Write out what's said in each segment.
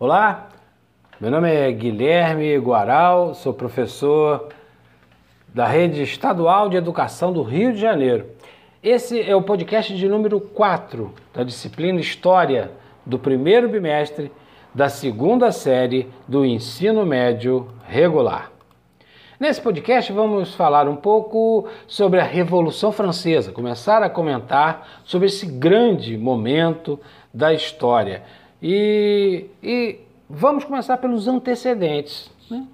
Olá, meu nome é Guilherme Guaral, sou professor da Rede Estadual de Educação do Rio de Janeiro. Esse é o podcast de número 4 da disciplina História do primeiro bimestre da segunda série do ensino médio regular. Nesse podcast vamos falar um pouco sobre a Revolução Francesa, começar a comentar sobre esse grande momento da história. E, e vamos começar pelos antecedentes. Né?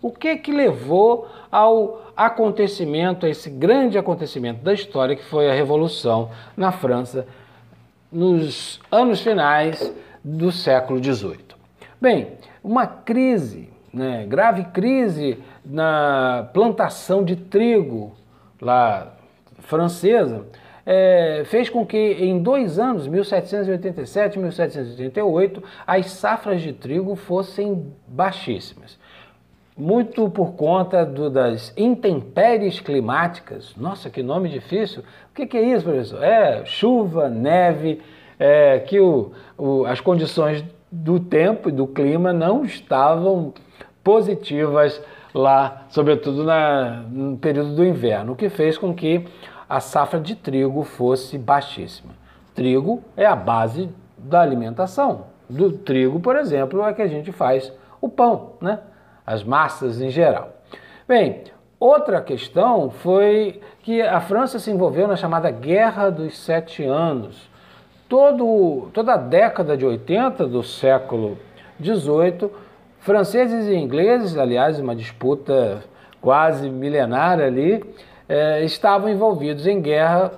O que que levou ao acontecimento, a esse grande acontecimento da história que foi a Revolução na França nos anos finais do século XVIII? Bem, uma crise, né, grave crise na plantação de trigo lá francesa, é, fez com que em dois anos, 1787 e 1788, as safras de trigo fossem baixíssimas. Muito por conta do, das intempéries climáticas. Nossa, que nome difícil! O que, que é isso, professor? É chuva, neve, é, que o, o, as condições do tempo e do clima não estavam positivas lá, sobretudo na, no período do inverno, o que fez com que a safra de trigo fosse baixíssima. Trigo é a base da alimentação. Do trigo, por exemplo, é que a gente faz o pão, né? as massas em geral. Bem, outra questão foi que a França se envolveu na chamada Guerra dos Sete Anos. Todo, toda a década de 80 do século XVIII, franceses e ingleses, aliás, uma disputa quase milenária ali, eh, estavam envolvidos em guerra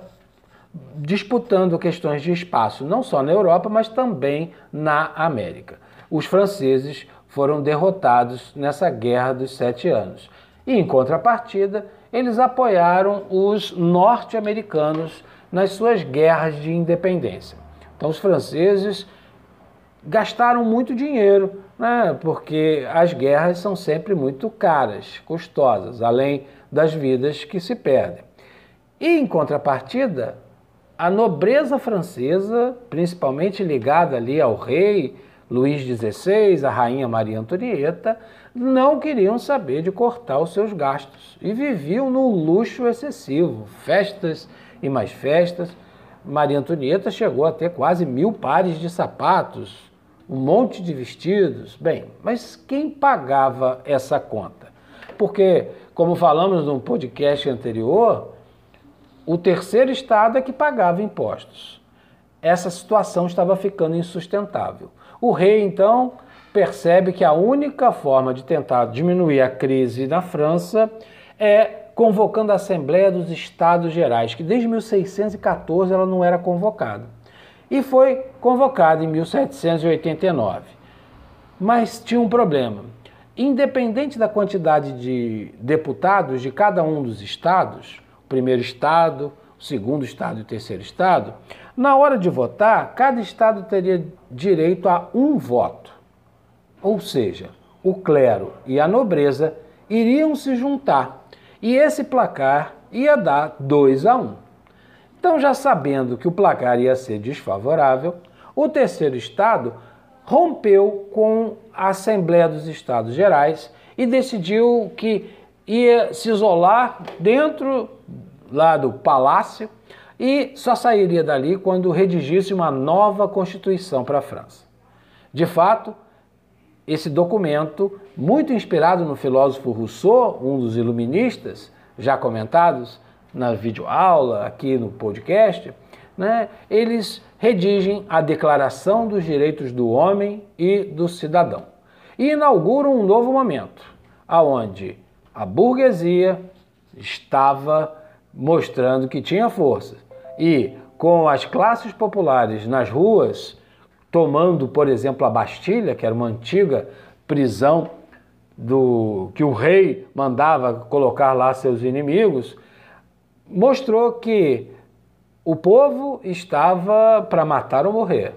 disputando questões de espaço, não só na Europa, mas também na América. Os franceses foram derrotados nessa guerra dos sete anos. E, em contrapartida, eles apoiaram os norte-americanos nas suas guerras de independência. Então, os franceses gastaram muito dinheiro, né? porque as guerras são sempre muito caras, custosas, além das vidas que se perdem. E, em contrapartida, a nobreza francesa, principalmente ligada ali ao rei Luís XVI, a rainha Maria Antonieta, não queriam saber de cortar os seus gastos e viviam num luxo excessivo, festas e mais festas. Maria Antonieta chegou a ter quase mil pares de sapatos, um monte de vestidos. Bem, mas quem pagava essa conta? Porque, como falamos no podcast anterior, o terceiro estado é que pagava impostos. Essa situação estava ficando insustentável. O rei, então, percebe que a única forma de tentar diminuir a crise na França é convocando a Assembleia dos Estados Gerais, que desde 1614 ela não era convocada. E foi convocada em 1789. Mas tinha um problema. Independente da quantidade de deputados de cada um dos estados, o primeiro estado, o segundo estado e o terceiro estado, na hora de votar, cada estado teria direito a um voto. Ou seja, o clero e a nobreza iriam se juntar e esse placar ia dar 2 a 1. Um. Então, já sabendo que o placar ia ser desfavorável, o terceiro estado rompeu com a Assembleia dos Estados Gerais e decidiu que ia se isolar dentro lá do palácio e só sairia dali quando redigisse uma nova constituição para a França. De fato, esse documento, muito inspirado no filósofo Rousseau, um dos iluministas, já comentados na videoaula, aqui no podcast, né, eles redigem a Declaração dos Direitos do Homem e do Cidadão. E inauguram um novo momento, aonde a burguesia estava mostrando que tinha força. E com as classes populares nas ruas tomando, por exemplo, a Bastilha, que era uma antiga prisão do que o rei mandava colocar lá seus inimigos, mostrou que o povo estava para matar ou morrer.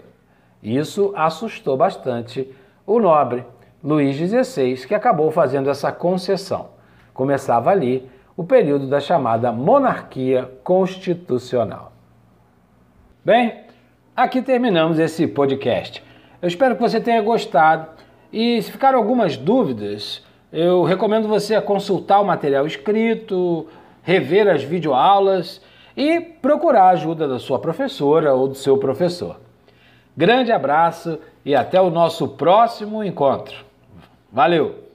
Isso assustou bastante o nobre Luís XVI, que acabou fazendo essa concessão. Começava ali o período da chamada monarquia constitucional. Bem, Aqui terminamos esse podcast. Eu espero que você tenha gostado. E se ficaram algumas dúvidas, eu recomendo você consultar o material escrito, rever as videoaulas e procurar a ajuda da sua professora ou do seu professor. Grande abraço e até o nosso próximo encontro. Valeu!